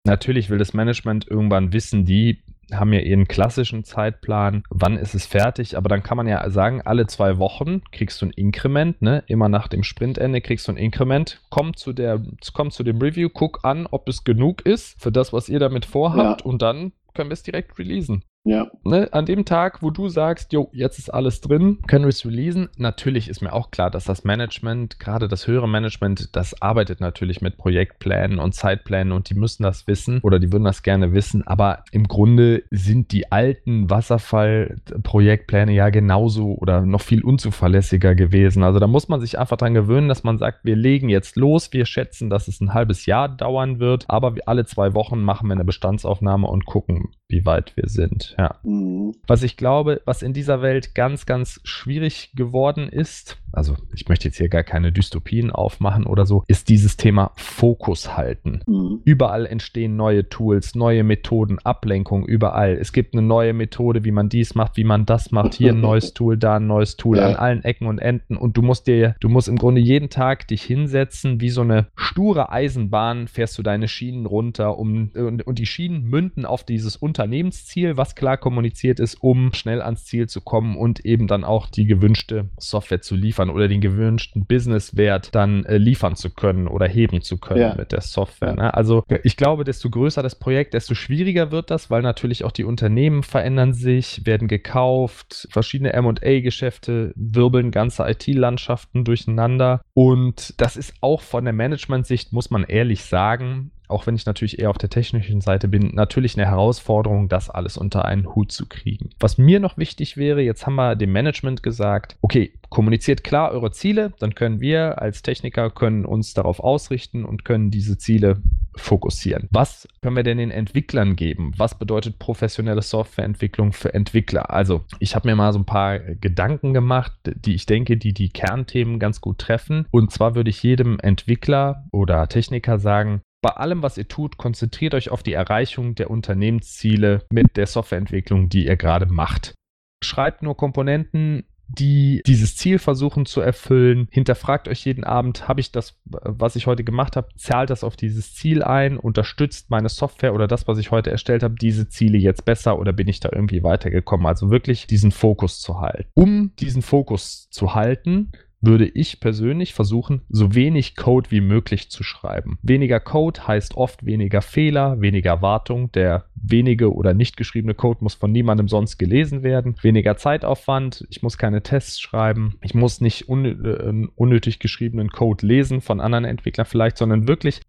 Natürlich will das Management irgendwann wissen, die haben ja ihren klassischen Zeitplan, wann ist es fertig, aber dann kann man ja sagen, alle zwei Wochen kriegst du ein Inkrement, ne? Immer nach dem Sprintende kriegst du ein Inkrement, komm zu der, komm zu dem Review, guck an, ob es genug ist für das, was ihr damit vorhabt Ja. und dann können wir es direkt releasen. Ja, Ne, an dem Tag, wo du sagst, jo, jetzt ist alles drin, können wir es releasen. Natürlich ist mir auch klar, dass das Management, gerade das höhere Management, das arbeitet natürlich mit Projektplänen und Zeitplänen und die müssen das wissen oder die würden das gerne wissen. Aber im Grunde sind die alten Wasserfall-Projektpläne ja genauso oder noch viel unzuverlässiger gewesen. Also da muss man sich einfach dran gewöhnen, dass man sagt, wir legen jetzt los, wir schätzen, dass es ein halbes Jahr dauern wird, aber alle zwei Wochen machen wir eine Bestandsaufnahme und gucken, wie weit wir sind. Ja. mhm. Was ich glaube, was in dieser Welt ganz, ganz schwierig geworden ist, also ich möchte jetzt hier gar keine Dystopien aufmachen oder so, ist dieses Thema Fokus halten. Mhm. Überall entstehen neue Tools, neue Methoden, Ablenkung überall. Es gibt eine neue Methode, wie man dies macht, wie man das macht. Hier ein neues Tool, da ein neues Tool Ja. an allen Ecken und Enden. Und du musst dir, du musst im Grunde jeden Tag dich hinsetzen, wie so eine sture Eisenbahn, fährst du deine Schienen runter, um und, und die Schienen münden auf dieses Unternehmensziel, was klar kommuniziert ist, um schnell ans Ziel zu kommen und eben dann auch die gewünschte Software zu liefern oder den gewünschten Businesswert dann äh, liefern zu können oder heben zu können Ja. mit der Software. Ne? Also ich glaube, desto größer das Projekt, desto schwieriger wird das, weil natürlich auch die Unternehmen verändern sich, werden gekauft, verschiedene M&A-Geschäfte wirbeln ganze IT-Landschaften durcheinander und das ist auch von der Management-Sicht, muss man ehrlich sagen, auch wenn ich natürlich eher auf der technischen Seite bin, natürlich eine Herausforderung, das alles unter einen Hut zu kriegen. Was mir noch wichtig wäre, jetzt haben wir dem Management gesagt, okay, kommuniziert klar eure Ziele, dann können wir als Techniker können uns darauf ausrichten und können diese Ziele fokussieren. Was können wir denn den Entwicklern geben? Was bedeutet professionelle Softwareentwicklung für Entwickler? Also, ich habe mir mal so ein paar Gedanken gemacht, die ich denke, die die Kernthemen ganz gut treffen. Und zwar würde ich jedem Entwickler oder Techniker sagen, bei allem, was ihr tut, konzentriert euch auf die Erreichung der Unternehmensziele mit der Softwareentwicklung, die ihr gerade macht. Schreibt nur Komponenten, die dieses Ziel versuchen zu erfüllen. Hinterfragt euch jeden Abend, habe ich das, was ich heute gemacht habe, zahlt das auf dieses Ziel ein, unterstützt meine Software oder das, was ich heute erstellt habe, diese Ziele jetzt besser oder bin ich da irgendwie weitergekommen? Also wirklich diesen Fokus zu halten. Um diesen Fokus zu halten, würde ich persönlich versuchen, so wenig Code wie möglich zu schreiben. Weniger Code heißt oft weniger Fehler, weniger Wartung. Der wenige oder nicht geschriebene Code muss von niemandem sonst gelesen werden. Weniger Zeitaufwand. Ich muss keine Tests schreiben. Ich muss nicht äh, unnötig geschriebenen Code lesen von anderen Entwicklern vielleicht, sondern wirklich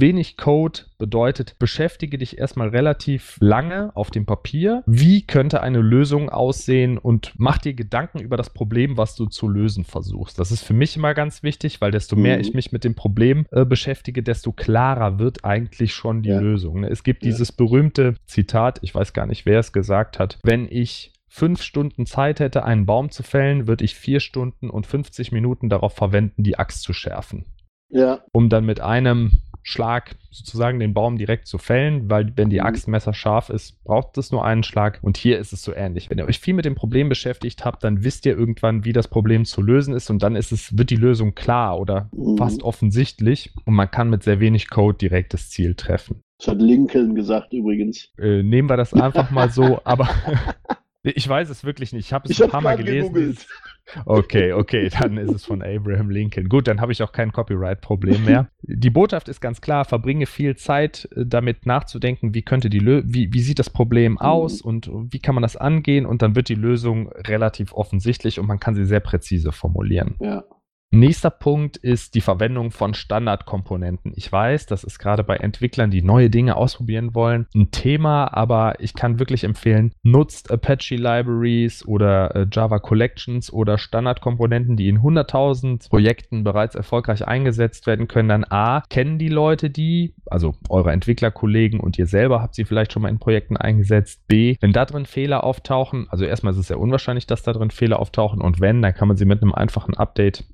Wenig Code bedeutet, beschäftige dich erstmal relativ lange auf dem Papier. Wie könnte eine Lösung aussehen und mach dir Gedanken über das Problem, was du zu lösen versuchst. Das ist für mich immer ganz wichtig, weil desto mehr mhm. ich mich mit dem Problem äh, beschäftige, desto klarer wird eigentlich schon die ja. Lösung. Ne? Es gibt ja. dieses berühmte Zitat, ich weiß gar nicht, wer es gesagt hat, wenn ich fünf Stunden Zeit hätte, einen Baum zu fällen, würde ich vier Stunden und 50 Minuten darauf verwenden, die Axt zu schärfen. Ja. Um dann mit einem Schlag sozusagen den Baum direkt zu fällen, weil wenn die mhm. Axt messerscharf ist, braucht es nur einen Schlag. Und hier ist es so ähnlich. Wenn ihr euch viel mit dem Problem beschäftigt habt, dann wisst ihr irgendwann, wie das Problem zu lösen ist und dann ist es, wird die Lösung klar oder mhm. fast offensichtlich und man kann mit sehr wenig Code direkt das Ziel treffen. Das hat Lincoln gesagt übrigens. Äh, nehmen wir das einfach mal so, aber ich weiß es wirklich nicht. Ich habe es ich ein paar Mal gelesen. Gegoogelt. Okay, okay, dann ist es von Abraham Lincoln. Gut, dann habe ich auch kein Copyright-Problem mehr. Die Botschaft ist ganz klar, verbringe viel Zeit äh, damit nachzudenken, wie könnte die Lö wie, wie sieht das Problem mhm. aus und wie kann man das angehen und dann wird die Lösung relativ offensichtlich und man kann sie sehr präzise formulieren. Ja. Nächster Punkt ist die Verwendung von Standardkomponenten. Ich weiß, das ist gerade bei Entwicklern, die neue Dinge ausprobieren wollen, ein Thema, aber ich kann wirklich empfehlen, nutzt Apache Libraries oder äh, Java Collections oder Standardkomponenten, die in 100.000 Projekten bereits erfolgreich eingesetzt werden können. Dann A, kennen die Leute die, also eure Entwicklerkollegen und ihr selber habt sie vielleicht schon mal in Projekten eingesetzt. B, wenn da drin Fehler auftauchen, also erstmal ist es sehr unwahrscheinlich, dass da drin Fehler auftauchen und wenn, dann kann man sie mit einem einfachen Update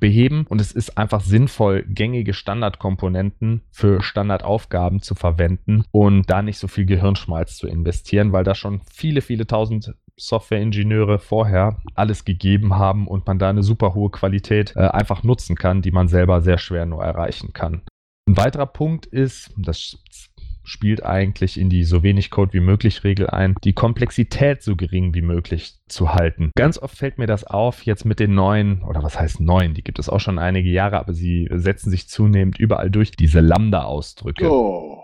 beheben und es ist einfach sinnvoll, gängige Standardkomponenten für Standardaufgaben zu verwenden und da nicht so viel Gehirnschmalz zu investieren, weil da schon viele, viele tausend Softwareingenieure vorher alles gegeben haben und man da eine super hohe Qualität äh, einfach nutzen kann, die man selber sehr schwer nur erreichen kann. Ein weiterer Punkt ist, das spielt eigentlich in die so wenig Code wie möglich Regel ein, die Komplexität so gering wie möglich zu halten. Ganz oft fällt mir das auf, jetzt mit den neuen, oder was heißt neuen, die gibt es auch schon einige Jahre, aber sie setzen sich zunehmend überall durch, diese Lambda-Ausdrücke. Oh.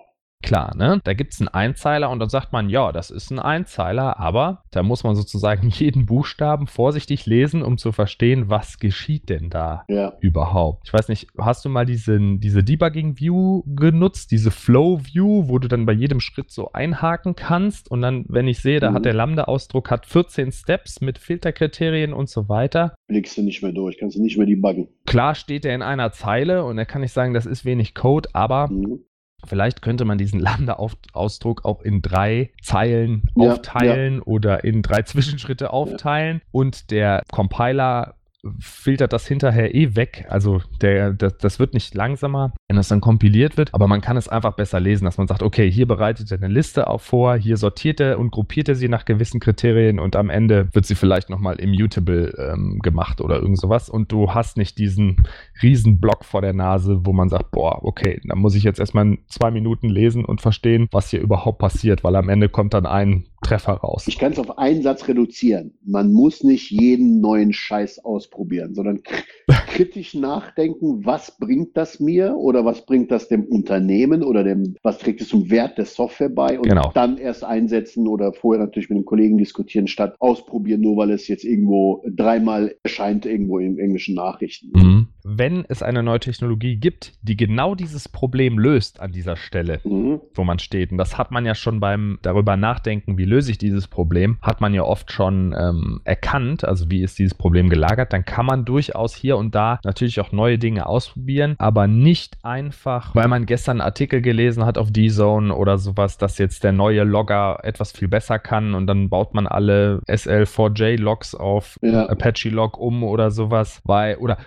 Klar, ne? Da gibt es einen Einzeiler und dann sagt man, ja, das ist ein Einzeiler, aber da muss man sozusagen jeden Buchstaben vorsichtig lesen, um zu verstehen, was geschieht denn da ja. überhaupt. Ich weiß nicht, hast du mal diesen, diese Debugging-View genutzt, diese Flow-View, wo du dann bei jedem Schritt so einhaken kannst und dann, wenn ich sehe, da mhm. hat der Lambda-Ausdruck hat 14 Steps mit Filterkriterien und so weiter. Blickst du nicht mehr durch, kannst du nicht mehr debuggen. Klar steht er in einer Zeile und da kann ich sagen, das ist wenig Code, aber mhm Vielleicht könnte man diesen Lambda-Ausdruck auch in drei Zeilen ja, aufteilen ja. oder in drei Zwischenschritte aufteilen ja. und der Compiler filtert das hinterher eh weg. Also der, das, das wird nicht langsamer, wenn das dann kompiliert wird, aber man kann es einfach besser lesen, dass man sagt, okay, hier bereitet er eine Liste auch vor, hier sortiert er und gruppiert er sie nach gewissen Kriterien und am Ende wird sie vielleicht nochmal immutable ähm, gemacht oder irgend sowas und du hast nicht diesen riesen Block vor der Nase, wo man sagt, boah, okay, da muss ich jetzt erstmal zwei Minuten lesen und verstehen, was hier überhaupt passiert, weil am Ende kommt dann ein Treffer raus. Ich kann es auf einen Satz reduzieren. Man muss nicht jeden neuen Scheiß ausprobieren, sondern kritisch nachdenken, was bringt das mir oder was bringt das dem Unternehmen oder dem, was trägt es zum Wert der Software bei und genau. dann erst einsetzen oder vorher natürlich mit den Kollegen diskutieren, statt ausprobieren, nur weil es jetzt irgendwo dreimal erscheint irgendwo in englischen Nachrichten. Mhm. Wenn es eine neue Technologie gibt, die genau dieses Problem löst an dieser Stelle, mhm. wo man steht, und das hat man ja schon beim darüber nachdenken, wie löse ich dieses Problem, hat man ja oft schon ähm, erkannt, also wie ist dieses Problem gelagert, dann kann man durchaus hier und da natürlich auch neue Dinge ausprobieren, aber nicht einfach, weil man gestern einen Artikel gelesen hat auf D-Zone oder sowas, dass jetzt der neue Logger etwas viel besser kann und dann baut man alle SL4J-Logs auf ja. Apache Log um oder sowas, weil, oder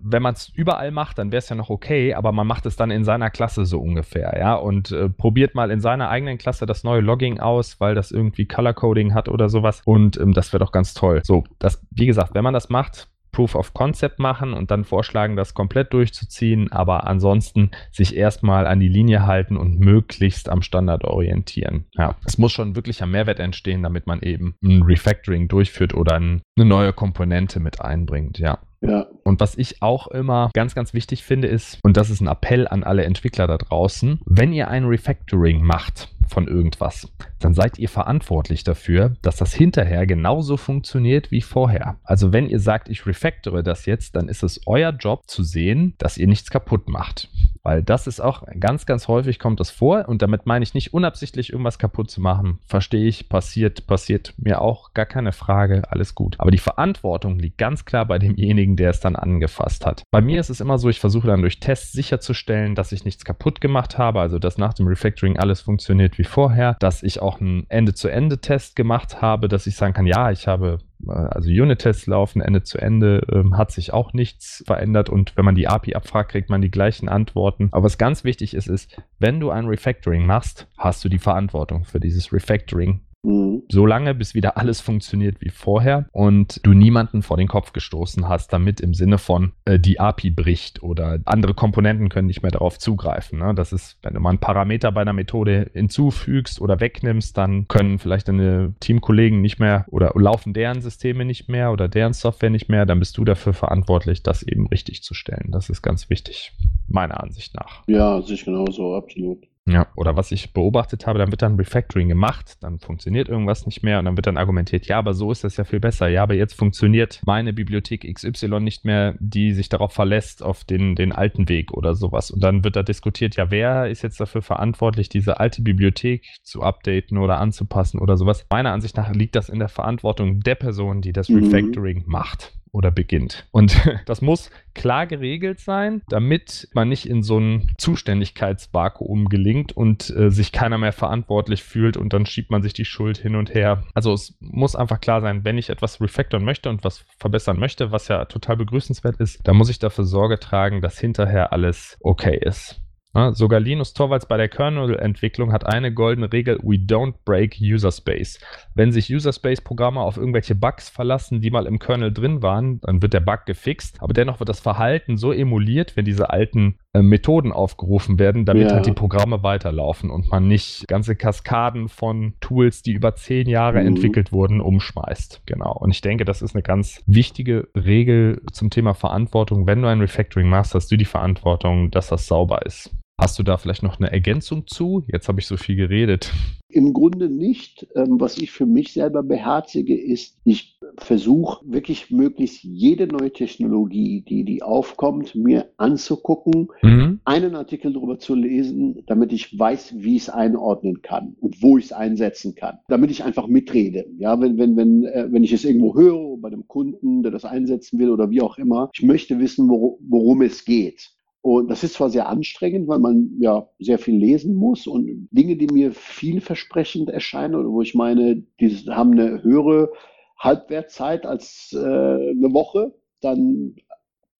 wenn man es überall macht, dann wäre es ja noch okay, aber man macht es dann in seiner Klasse so ungefähr, ja, und äh, probiert mal in seiner eigenen Klasse das neue Logging aus, weil das irgendwie Color Coding hat oder sowas und ähm, das wäre doch ganz toll. So, das, wie gesagt, wenn man das macht, Proof of Concept machen und dann vorschlagen, das komplett durchzuziehen, aber ansonsten sich erstmal an die Linie halten und möglichst am Standard orientieren. Ja, es muss schon wirklich ein Mehrwert entstehen, damit man eben ein Refactoring durchführt oder ein, eine neue Komponente mit einbringt, ja. Ja. Und was ich auch immer ganz, ganz wichtig finde, ist, und das ist ein Appell an alle Entwickler da draußen, wenn ihr ein Refactoring macht, von irgendwas, dann seid ihr verantwortlich dafür, dass das hinterher genauso funktioniert wie vorher. Also wenn ihr sagt, ich refactore das jetzt, dann ist es euer Job zu sehen, dass ihr nichts kaputt macht. Weil das ist auch ganz, ganz häufig kommt das vor und damit meine ich nicht unabsichtlich irgendwas kaputt zu machen. Verstehe ich, passiert, passiert mir auch, gar keine Frage, alles gut. Aber die Verantwortung liegt ganz klar bei demjenigen, der es dann angefasst hat. Bei mir ist es immer so, ich versuche dann durch Tests sicherzustellen, dass ich nichts kaputt gemacht habe, also dass nach dem Refactoring alles funktioniert wie vorher, dass ich auch einen Ende-zu-Ende-Test gemacht habe, dass ich sagen kann, ja, ich habe äh, also Unit-Tests laufen Ende zu Ende, ähm, hat sich auch nichts verändert und wenn man die API abfragt, kriegt man die gleichen Antworten. Aber was ganz wichtig ist, ist, wenn du ein Refactoring machst, hast du die Verantwortung für dieses Refactoring Mhm. So lange, bis wieder alles funktioniert wie vorher und du niemanden vor den Kopf gestoßen hast, damit im Sinne von äh, die API bricht oder andere Komponenten können nicht mehr darauf zugreifen. Ne? Das ist, wenn du mal einen Parameter bei einer Methode hinzufügst oder wegnimmst, dann können vielleicht deine Teamkollegen nicht mehr oder laufen deren Systeme nicht mehr oder deren Software nicht mehr, dann bist du dafür verantwortlich, das eben richtig zu stellen. Das ist ganz wichtig, meiner Ansicht nach. Ja, sich genauso, absolut. Ja, oder was ich beobachtet habe, dann wird dann Refactoring gemacht, dann funktioniert irgendwas nicht mehr und dann wird dann argumentiert, ja, aber so ist das ja viel besser. Ja, aber jetzt funktioniert meine Bibliothek XY nicht mehr, die sich darauf verlässt, auf den, den alten Weg oder sowas. Und dann wird da diskutiert, ja, wer ist jetzt dafür verantwortlich, diese alte Bibliothek zu updaten oder anzupassen oder sowas. Meiner Ansicht nach liegt das in der Verantwortung der Person, die das mhm. Refactoring mhm. macht oder beginnt. Und das muss klar geregelt sein, damit man nicht in so ein Zuständigkeitsvakuum gelingt und äh, sich keiner mehr verantwortlich fühlt und dann schiebt man sich die Schuld hin und her. Also es muss einfach klar sein, wenn ich etwas refactoren möchte und was verbessern möchte, was ja total begrüßenswert ist, dann muss ich dafür Sorge tragen, dass hinterher alles okay ist. Ja, sogar Linus Torvalds bei der Kernel-Entwicklung hat eine goldene Regel: We don't break User Space. Wenn sich User Space-Programme auf irgendwelche Bugs verlassen, die mal im Kernel drin waren, dann wird der Bug gefixt. Aber dennoch wird das Verhalten so emuliert, wenn diese alten äh, Methoden aufgerufen werden, damit ja. halt die Programme weiterlaufen und man nicht ganze Kaskaden von Tools, die über zehn Jahre mhm. entwickelt wurden, umschmeißt. Genau. Und ich denke, das ist eine ganz wichtige Regel zum Thema Verantwortung. Wenn du ein Refactoring machst, hast du die Verantwortung, dass das sauber ist. Hast du da vielleicht noch eine Ergänzung zu? Jetzt habe ich so viel geredet. Im Grunde nicht. Ähm, was ich für mich selber beherzige, ist, ich versuche wirklich möglichst jede neue Technologie, die, die aufkommt, mir anzugucken, mhm. einen Artikel darüber zu lesen, damit ich weiß, wie ich es einordnen kann und wo ich es einsetzen kann, damit ich einfach mitrede. Ja, wenn, wenn, wenn, äh, wenn ich es irgendwo höre, bei einem Kunden, der das einsetzen will oder wie auch immer, ich möchte wissen, worum es geht. Und das ist zwar sehr anstrengend, weil man ja sehr viel lesen muss und Dinge, die mir vielversprechend erscheinen oder wo ich meine, die haben eine höhere Halbwertzeit als äh, eine Woche, dann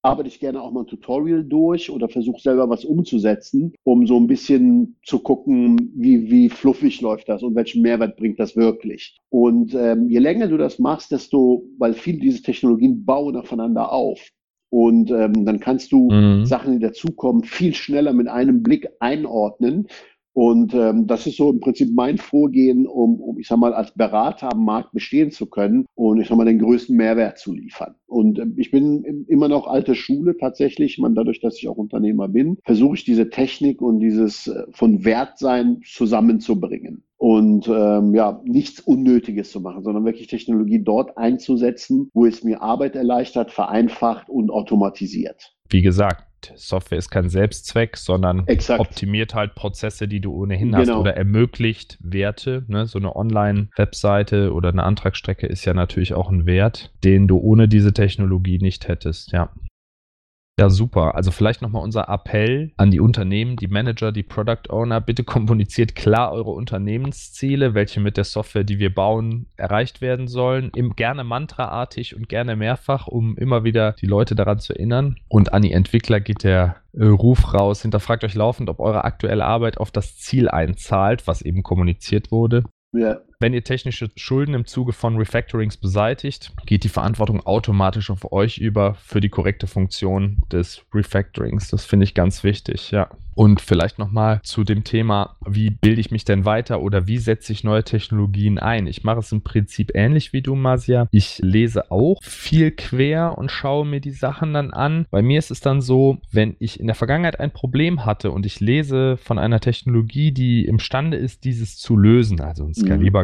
arbeite ich gerne auch mal ein Tutorial durch oder versuche selber was umzusetzen, um so ein bisschen zu gucken, wie, wie fluffig läuft das und welchen Mehrwert bringt das wirklich. Und ähm, je länger du das machst, desto, weil viele diese Technologien bauen aufeinander auf. Und ähm, dann kannst du mhm. Sachen, die dazukommen, viel schneller mit einem Blick einordnen. Und ähm, das ist so im Prinzip mein Vorgehen, um, um, ich sag mal, als Berater am Markt bestehen zu können und ich sag mal, den größten Mehrwert zu liefern. Und äh, ich bin immer noch alte Schule tatsächlich. Man, dadurch, dass ich auch Unternehmer bin, versuche ich diese Technik und dieses äh, von Wertsein zusammenzubringen und ähm, ja, nichts Unnötiges zu machen, sondern wirklich Technologie dort einzusetzen, wo es mir Arbeit erleichtert, vereinfacht und automatisiert. wie gesagt, Software ist kein Selbstzweck, sondern Exakt. optimiert halt Prozesse, die du ohnehin hast Genau. oder ermöglicht Werte. Ne? So eine Online-Webseite oder eine Antragsstrecke ist ja natürlich auch ein Wert, den du ohne diese Technologie nicht hättest. Ja. Ja, super. Also vielleicht nochmal unser Appell an die Unternehmen, die Manager, die Product Owner. Bitte kommuniziert klar eure Unternehmensziele, welche mit der Software, die wir bauen, erreicht werden sollen. Im, gerne mantraartig und gerne mehrfach, um immer wieder die Leute daran zu erinnern. Und an die Entwickler geht der äh, Ruf raus. Hinterfragt euch laufend, ob eure aktuelle Arbeit auf das Ziel einzahlt, was eben kommuniziert wurde. Ja, Wenn ihr technische Schulden im Zuge von Refactorings beseitigt, geht die Verantwortung automatisch auf euch über für die korrekte Funktion des Refactorings. Das finde ich ganz wichtig, ja. Und vielleicht nochmal zu dem Thema, wie bilde ich mich denn weiter oder wie setze ich neue Technologien ein? Ich mache es im Prinzip ähnlich wie du, Masia. Ich lese auch viel quer und schaue mir die Sachen dann an. Bei mir ist es dann so, wenn ich in der Vergangenheit ein Problem hatte und ich lese von einer Technologie, die imstande ist, dieses zu lösen, also ein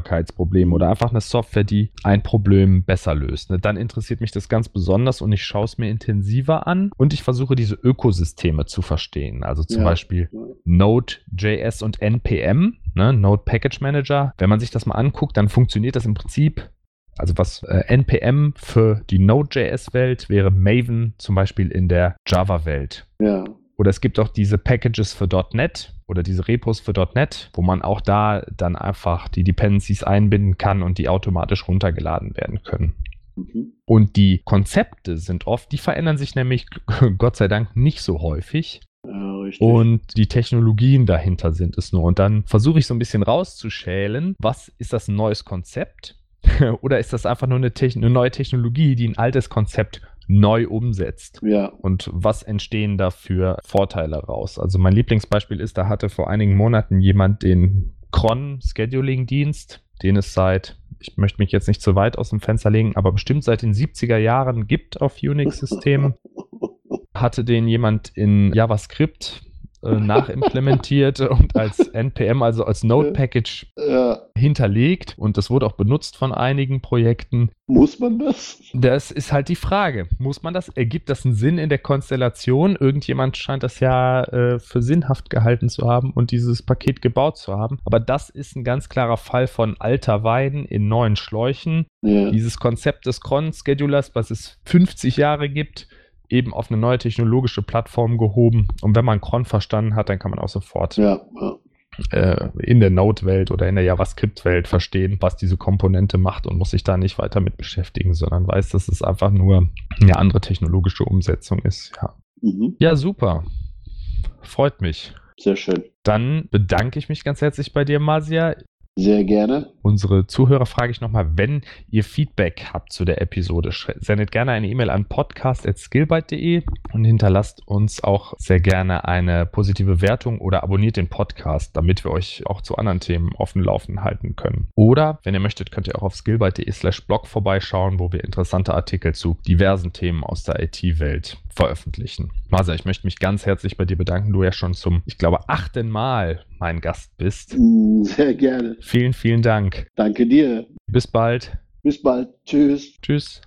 Skalierbarkeitsproblem oder einfach eine Software, die ein Problem besser löst, ne, dann interessiert mich das ganz besonders und ich schaue es mir intensiver an und ich versuche diese Ökosysteme zu verstehen. Also zum Ja. Beispiel Node.js und NPM, ne, Node Package Manager. Wenn man sich das mal anguckt, dann funktioniert das im Prinzip. Also was äh, NPM für die Node.js-Welt wäre Maven zum Beispiel in der Java-Welt. ja, Oder es gibt auch diese Packages für .NET oder diese Repos für .NET, wo man auch da dann einfach die Dependencies einbinden kann und die automatisch runtergeladen werden können. mhm. Und die Konzepte sind oft, die verändern sich nämlich Gott sei Dank nicht so häufig. ja richtig. Und die Technologien dahinter sind es nur. Und dann versuche ich so ein bisschen rauszuschälen, was ist das ein neues Konzept? Oder ist das einfach nur eine, Techn eine neue Technologie, die ein altes Konzept neu umsetzt? ja, Und was entstehen da für Vorteile raus? Also mein Lieblingsbeispiel ist, da hatte vor einigen Monaten jemand den Cron Scheduling Dienst, den es seit, ich möchte mich jetzt nicht zu weit aus dem Fenster legen, aber bestimmt seit den 70er Jahren gibt auf Unix-Systemen hatte den jemand in JavaScript äh, nachimplementiert und als NPM, also als Node-Package ja. hinterlegt und das wurde auch benutzt von einigen Projekten. Muss man das? Das ist halt die Frage. Muss man das? Ergibt das einen Sinn in der Konstellation? Irgendjemand scheint das ja äh, für sinnhaft gehalten zu haben und dieses Paket gebaut zu haben. Aber das ist ein ganz klarer Fall von alter Wein in neuen Schläuchen. Ja, Dieses Konzept des Cron-Schedulers, was es 50 Jahre gibt, eben auf eine neue technologische Plattform gehoben. Und wenn man Cron verstanden hat, dann kann man auch sofort ja, ja. äh, in der Node-Welt oder in der JavaScript-Welt verstehen, was diese Komponente macht und muss sich da nicht weiter mit beschäftigen, sondern weiß, dass es einfach nur eine andere technologische Umsetzung ist. Ja, Mhm. ja super. Freut mich. Sehr schön. Dann bedanke ich mich ganz herzlich bei dir, Masia. Sehr gerne. Unsere Zuhörer frage ich nochmal, wenn ihr Feedback habt zu der Episode, sendet gerne eine E-Mail an podcast.skillbyte.de und hinterlasst uns auch sehr gerne eine positive Wertung oder abonniert den Podcast, damit wir euch auch zu anderen Themen dem Laufen halten können. Oder, wenn ihr möchtet, könnt ihr auch auf skillbyte.de slash blog vorbeischauen, wo wir interessante Artikel zu diversen Themen aus der IT-Welt veröffentlichen. Masa, ich möchte mich ganz herzlich bei dir bedanken, du ja schon zum, ich glaube, achten Mal mein Gast bist. Mm, Sehr gerne. Vielen, vielen Dank. Danke dir. Bis bald. Bis bald. Tschüss. Tschüss.